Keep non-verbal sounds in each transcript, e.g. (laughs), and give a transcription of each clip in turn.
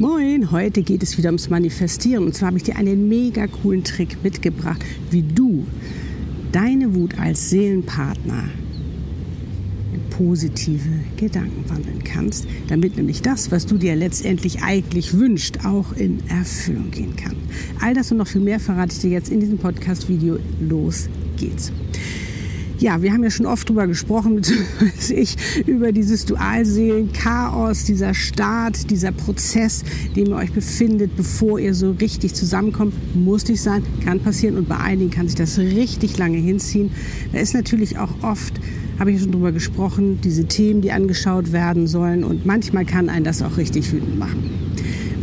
Moin, heute geht es wieder ums Manifestieren. Und zwar habe ich dir einen mega coolen Trick mitgebracht, wie du deine Wut als Seelenpartner in positive Gedanken wandeln kannst, damit nämlich das, was du dir letztendlich eigentlich wünscht, auch in Erfüllung gehen kann. All das und noch viel mehr verrate ich dir jetzt in diesem Podcast-Video. Los geht's. Ja, wir haben ja schon oft drüber gesprochen, (laughs) beziehungsweise ich, über dieses Dualseelen-Chaos, dieser Start, dieser Prozess, den ihr euch befindet, bevor ihr so richtig zusammenkommt. Muss nicht sein, kann passieren und bei einigen kann sich das richtig lange hinziehen. Da ist natürlich auch oft habe ich schon drüber gesprochen, diese Themen, die angeschaut werden sollen. Und manchmal kann einen das auch richtig wütend machen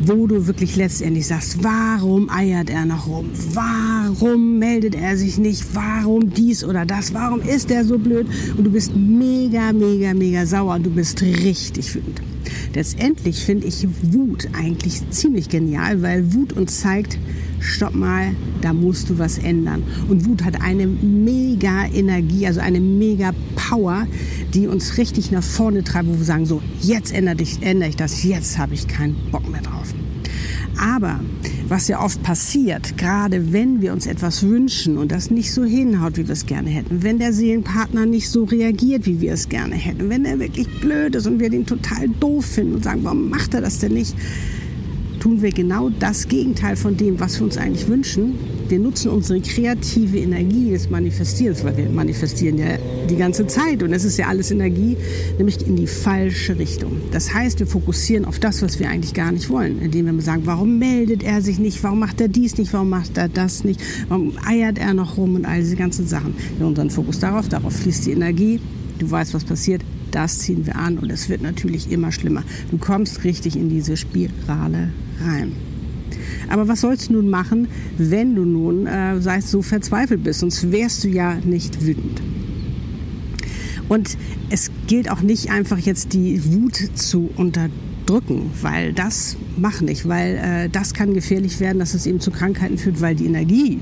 wo du wirklich letztendlich sagst, warum eiert er noch rum? Warum meldet er sich nicht? Warum dies oder das? Warum ist er so blöd? Und du bist mega, mega, mega sauer und du bist richtig wütend. Letztendlich finde ich Wut eigentlich ziemlich genial, weil Wut uns zeigt, stopp mal, da musst du was ändern. Und Wut hat eine mega Energie, also eine mega Power, die uns richtig nach vorne treibt, wo wir sagen, so, jetzt ändere ich, ändere ich das, jetzt habe ich keinen Bock mehr drauf. Aber was ja oft passiert, gerade wenn wir uns etwas wünschen und das nicht so hinhaut, wie wir es gerne hätten, wenn der Seelenpartner nicht so reagiert, wie wir es gerne hätten, wenn er wirklich blöd ist und wir den total doof finden und sagen, warum macht er das denn nicht, tun wir genau das Gegenteil von dem, was wir uns eigentlich wünschen. Wir nutzen unsere kreative Energie des Manifestierens, weil wir manifestieren ja die ganze Zeit und es ist ja alles Energie, nämlich in die falsche Richtung. Das heißt, wir fokussieren auf das, was wir eigentlich gar nicht wollen, indem wir sagen, warum meldet er sich nicht, warum macht er dies nicht, warum macht er das nicht, warum eiert er noch rum und all diese ganzen Sachen. Wir unseren Fokus darauf, darauf fließt die Energie, du weißt, was passiert, das ziehen wir an und es wird natürlich immer schlimmer. Du kommst richtig in diese Spirale rein. Aber was sollst du nun machen, wenn du nun, äh, sei so verzweifelt bist? Sonst wärst du ja nicht wütend. Und es gilt auch nicht einfach jetzt die Wut zu unterdrücken, weil das mach nicht, weil äh, das kann gefährlich werden, dass es eben zu Krankheiten führt, weil die Energie,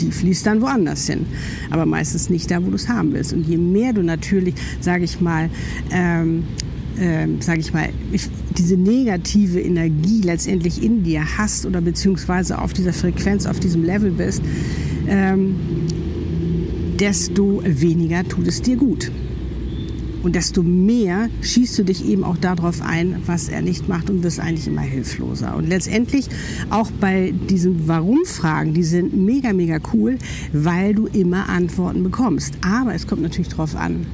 die fließt dann woanders hin, aber meistens nicht da, wo du es haben willst. Und je mehr du natürlich, sage ich mal, ähm, ähm, sage ich mal, ich, diese negative Energie letztendlich in dir hast oder beziehungsweise auf dieser Frequenz, auf diesem Level bist, ähm, desto weniger tut es dir gut. Und desto mehr schießt du dich eben auch darauf ein, was er nicht macht und wirst eigentlich immer hilfloser. Und letztendlich auch bei diesen Warum-Fragen, die sind mega, mega cool, weil du immer Antworten bekommst. Aber es kommt natürlich darauf an,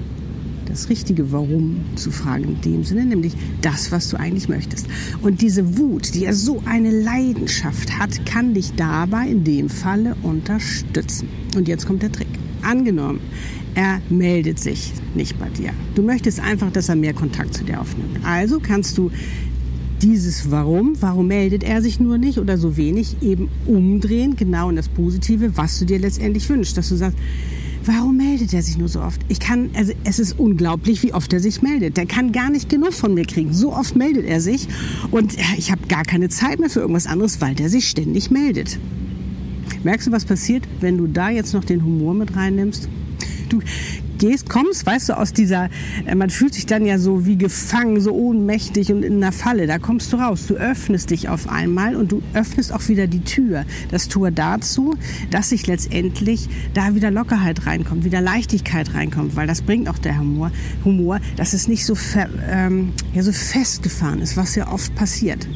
das richtige Warum zu fragen in dem Sinne, nämlich das, was du eigentlich möchtest. Und diese Wut, die ja so eine Leidenschaft hat, kann dich dabei in dem Falle unterstützen. Und jetzt kommt der Trick. Angenommen, er meldet sich nicht bei dir. Du möchtest einfach, dass er mehr Kontakt zu dir aufnimmt. Also kannst du dieses Warum, warum meldet er sich nur nicht oder so wenig, eben umdrehen, genau in das Positive, was du dir letztendlich wünschst. Dass du sagst, warum meldet er sich nur so oft? Ich kann, also es ist unglaublich, wie oft er sich meldet. Der kann gar nicht genug von mir kriegen. So oft meldet er sich und ich habe gar keine Zeit mehr für irgendwas anderes, weil der sich ständig meldet. Merkst du, was passiert, wenn du da jetzt noch den Humor mit reinnimmst? Du gehst, kommst, weißt du, aus dieser, äh, man fühlt sich dann ja so wie gefangen, so ohnmächtig und in einer Falle. Da kommst du raus. Du öffnest dich auf einmal und du öffnest auch wieder die Tür. Das Tor dazu, dass sich letztendlich da wieder Lockerheit reinkommt, wieder Leichtigkeit reinkommt, weil das bringt auch der Humor, Humor dass es nicht so, ähm, ja, so festgefahren ist, was ja oft passiert.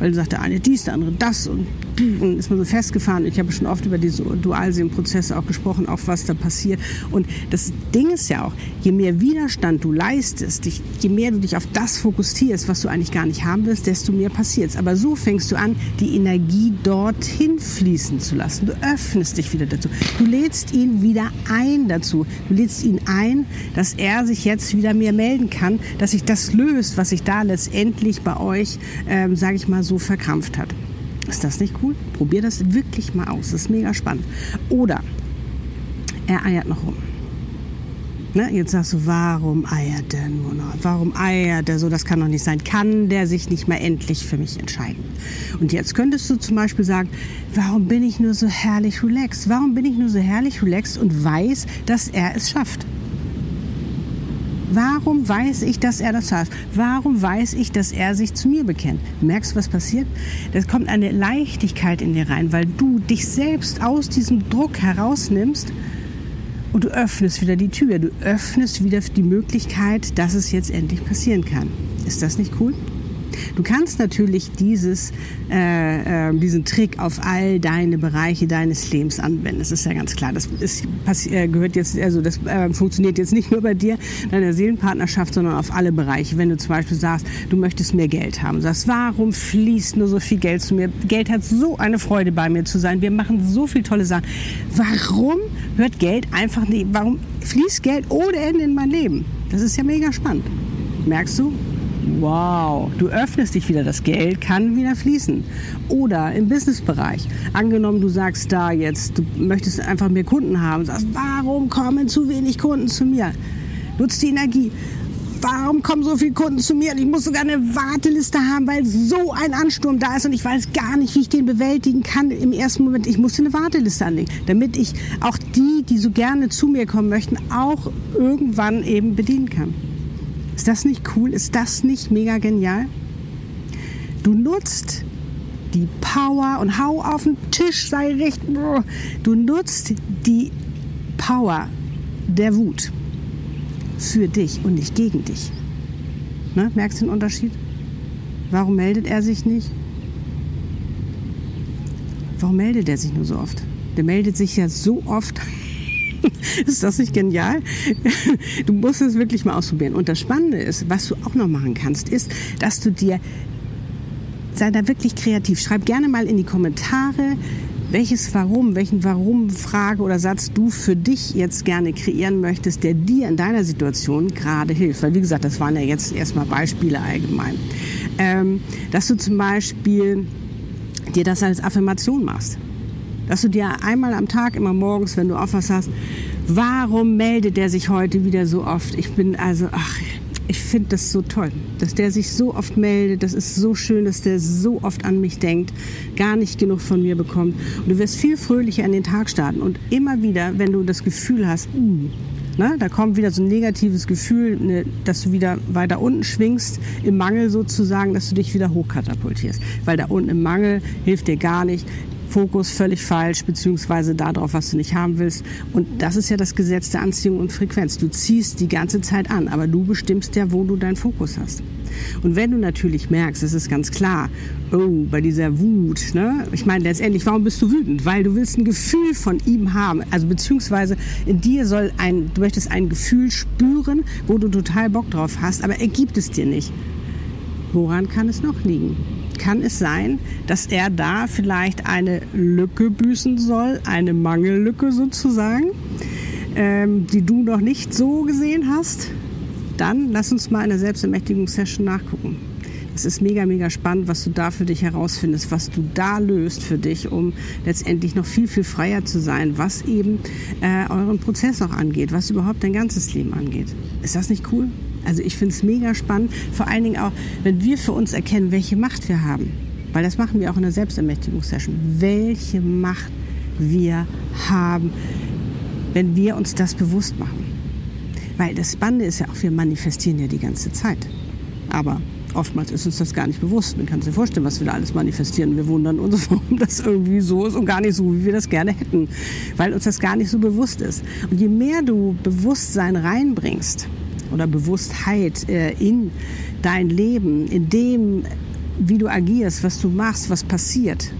Weil du sagst, der eine dies, der andere das und und ist man so festgefahren. Ich habe schon oft über diese Dualseelenprozesse auch gesprochen, auch was da passiert. Und das Ding ist ja auch, je mehr Widerstand du leistest, je mehr du dich auf das fokussierst, was du eigentlich gar nicht haben willst, desto mehr passiert Aber so fängst du an, die Energie dorthin fließen zu lassen. Du öffnest dich wieder dazu. Du lädst ihn wieder ein dazu. Du lädst ihn ein, dass er sich jetzt wieder mehr melden kann, dass sich das löst, was sich da letztendlich bei euch, ähm, sage ich mal, so verkrampft hat. Ist das nicht cool? Probier das wirklich mal aus. Das ist mega spannend. Oder er eiert noch rum. Ne, jetzt sagst du, warum eiert der nur noch? Warum eiert der so? Das kann doch nicht sein. Kann der sich nicht mal endlich für mich entscheiden? Und jetzt könntest du zum Beispiel sagen, warum bin ich nur so herrlich relaxed? Warum bin ich nur so herrlich relaxed und weiß, dass er es schafft? Warum weiß ich, dass er das schafft? Warum weiß ich, dass er sich zu mir bekennt? Merkst du, was passiert? Es kommt eine Leichtigkeit in dir rein, weil du dich selbst aus diesem Druck herausnimmst und du öffnest wieder die Tür. Du öffnest wieder die Möglichkeit, dass es jetzt endlich passieren kann. Ist das nicht cool? Du kannst natürlich dieses, äh, äh, diesen Trick auf all deine Bereiche deines Lebens anwenden. Das ist ja ganz klar. Das ist, äh, gehört jetzt, also das äh, funktioniert jetzt nicht nur bei dir, deiner Seelenpartnerschaft, sondern auf alle Bereiche. Wenn du zum Beispiel sagst, du möchtest mehr Geld haben, sagst, warum fließt nur so viel Geld zu mir? Geld hat so eine Freude bei mir zu sein. Wir machen so viele tolle Sachen. Warum hört Geld einfach nicht? Warum fließt Geld ohne Ende in mein Leben? Das ist ja mega spannend. Merkst du? Wow, du öffnest dich wieder, das Geld kann wieder fließen. Oder im Businessbereich. Angenommen, du sagst da jetzt, du möchtest einfach mehr Kunden haben, sagst, warum kommen zu wenig Kunden zu mir? Nutzt die Energie. Warum kommen so viele Kunden zu mir? Und ich muss sogar eine Warteliste haben, weil so ein Ansturm da ist und ich weiß gar nicht, wie ich den bewältigen kann. Im ersten Moment, ich muss eine Warteliste anlegen, damit ich auch die, die so gerne zu mir kommen möchten, auch irgendwann eben bedienen kann. Ist das nicht cool? Ist das nicht mega genial? Du nutzt die Power und hau auf den Tisch, sei recht. Du nutzt die Power der Wut für dich und nicht gegen dich. Ne? Merkst du den Unterschied? Warum meldet er sich nicht? Warum meldet er sich nur so oft? Der meldet sich ja so oft, (laughs) ist das nicht genial? (laughs) Du musst es wirklich mal ausprobieren. Und das Spannende ist, was du auch noch machen kannst, ist, dass du dir, sei da wirklich kreativ, schreib gerne mal in die Kommentare, welches Warum, welchen Warum-Frage oder Satz du für dich jetzt gerne kreieren möchtest, der dir in deiner Situation gerade hilft. Weil, wie gesagt, das waren ja jetzt erstmal Beispiele allgemein. Ähm, dass du zum Beispiel dir das als Affirmation machst dass du dir einmal am Tag, immer morgens, wenn du aufwachst hast, warum meldet der sich heute wieder so oft? Ich bin also, ach, ich finde das so toll, dass der sich so oft meldet. Das ist so schön, dass der so oft an mich denkt, gar nicht genug von mir bekommt. Und du wirst viel fröhlicher in den Tag starten. Und immer wieder, wenn du das Gefühl hast, uh, Ne? Da kommt wieder so ein negatives Gefühl, ne, dass du wieder weiter unten schwingst, im Mangel sozusagen, dass du dich wieder hochkatapultierst. Weil da unten im Mangel hilft dir gar nicht. Fokus völlig falsch, beziehungsweise darauf, was du nicht haben willst. Und das ist ja das Gesetz der Anziehung und Frequenz. Du ziehst die ganze Zeit an, aber du bestimmst ja, wo du deinen Fokus hast. Und wenn du natürlich merkst, es ist ganz klar, oh, bei dieser Wut, ne? ich meine letztendlich, warum bist du wütend? Weil du willst ein Gefühl von ihm haben, also beziehungsweise in dir soll ein, du möchtest ein Gefühl spüren, wo du total Bock drauf hast, aber er gibt es dir nicht. Woran kann es noch liegen? Kann es sein, dass er da vielleicht eine Lücke büßen soll, eine Mangellücke sozusagen, ähm, die du noch nicht so gesehen hast? Dann lass uns mal in der Selbstermächtigungssession nachgucken. Es ist mega, mega spannend, was du da für dich herausfindest, was du da löst für dich, um letztendlich noch viel, viel freier zu sein, was eben äh, euren Prozess auch angeht, was überhaupt dein ganzes Leben angeht. Ist das nicht cool? Also ich finde es mega spannend, vor allen Dingen auch, wenn wir für uns erkennen, welche Macht wir haben. Weil das machen wir auch in der Selbstermächtigungssession. Welche Macht wir haben, wenn wir uns das bewusst machen. Weil das Spannende ist ja auch, wir manifestieren ja die ganze Zeit. Aber oftmals ist uns das gar nicht bewusst. Man kann sich vorstellen, was wir da alles manifestieren. Wir wundern uns, (laughs) warum das irgendwie so ist und gar nicht so, wie wir das gerne hätten. Weil uns das gar nicht so bewusst ist. Und je mehr du Bewusstsein reinbringst, oder Bewusstheit äh, in dein Leben, in dem, wie du agierst, was du machst, was passiert.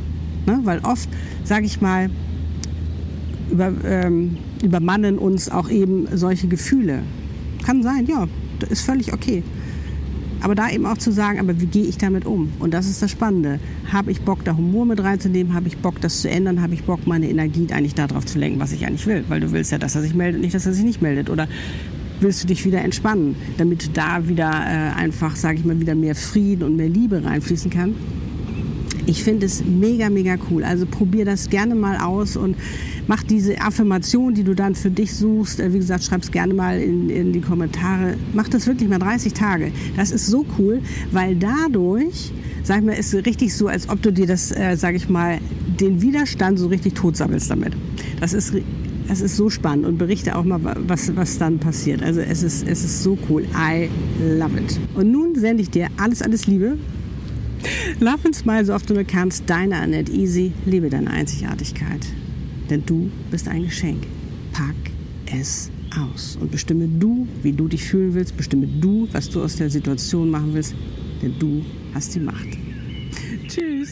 Ne? Weil oft, sage ich mal, über, ähm, übermannen uns auch eben solche Gefühle. Kann sein, ja, ist völlig okay. Aber da eben auch zu sagen, aber wie gehe ich damit um? Und das ist das Spannende. Habe ich Bock, da Humor mit reinzunehmen? Habe ich Bock, das zu ändern? Habe ich Bock, meine Energie eigentlich darauf zu lenken, was ich eigentlich will? Weil du willst ja, dass er sich meldet, nicht, dass er sich nicht meldet. Oder willst du dich wieder entspannen, damit da wieder äh, einfach, sage ich mal, wieder mehr Frieden und mehr Liebe reinfließen kann. Ich finde es mega, mega cool. Also probier das gerne mal aus und mach diese Affirmation, die du dann für dich suchst. Äh, wie gesagt, schreib es gerne mal in, in die Kommentare. Mach das wirklich mal 30 Tage. Das ist so cool, weil dadurch, sag ich mal, ist es richtig so, als ob du dir das, äh, sag ich mal, den Widerstand so richtig totsammelst damit. Das ist es ist so spannend und berichte auch mal, was, was dann passiert. Also es ist, es ist so cool. I love it. Und nun sende ich dir alles, alles Liebe. Love and smile so oft du nur kannst. Deine Annette Easy. Liebe deine Einzigartigkeit. Denn du bist ein Geschenk. Pack es aus und bestimme du, wie du dich fühlen willst. Bestimme du, was du aus der Situation machen willst. Denn du hast die Macht. Tschüss.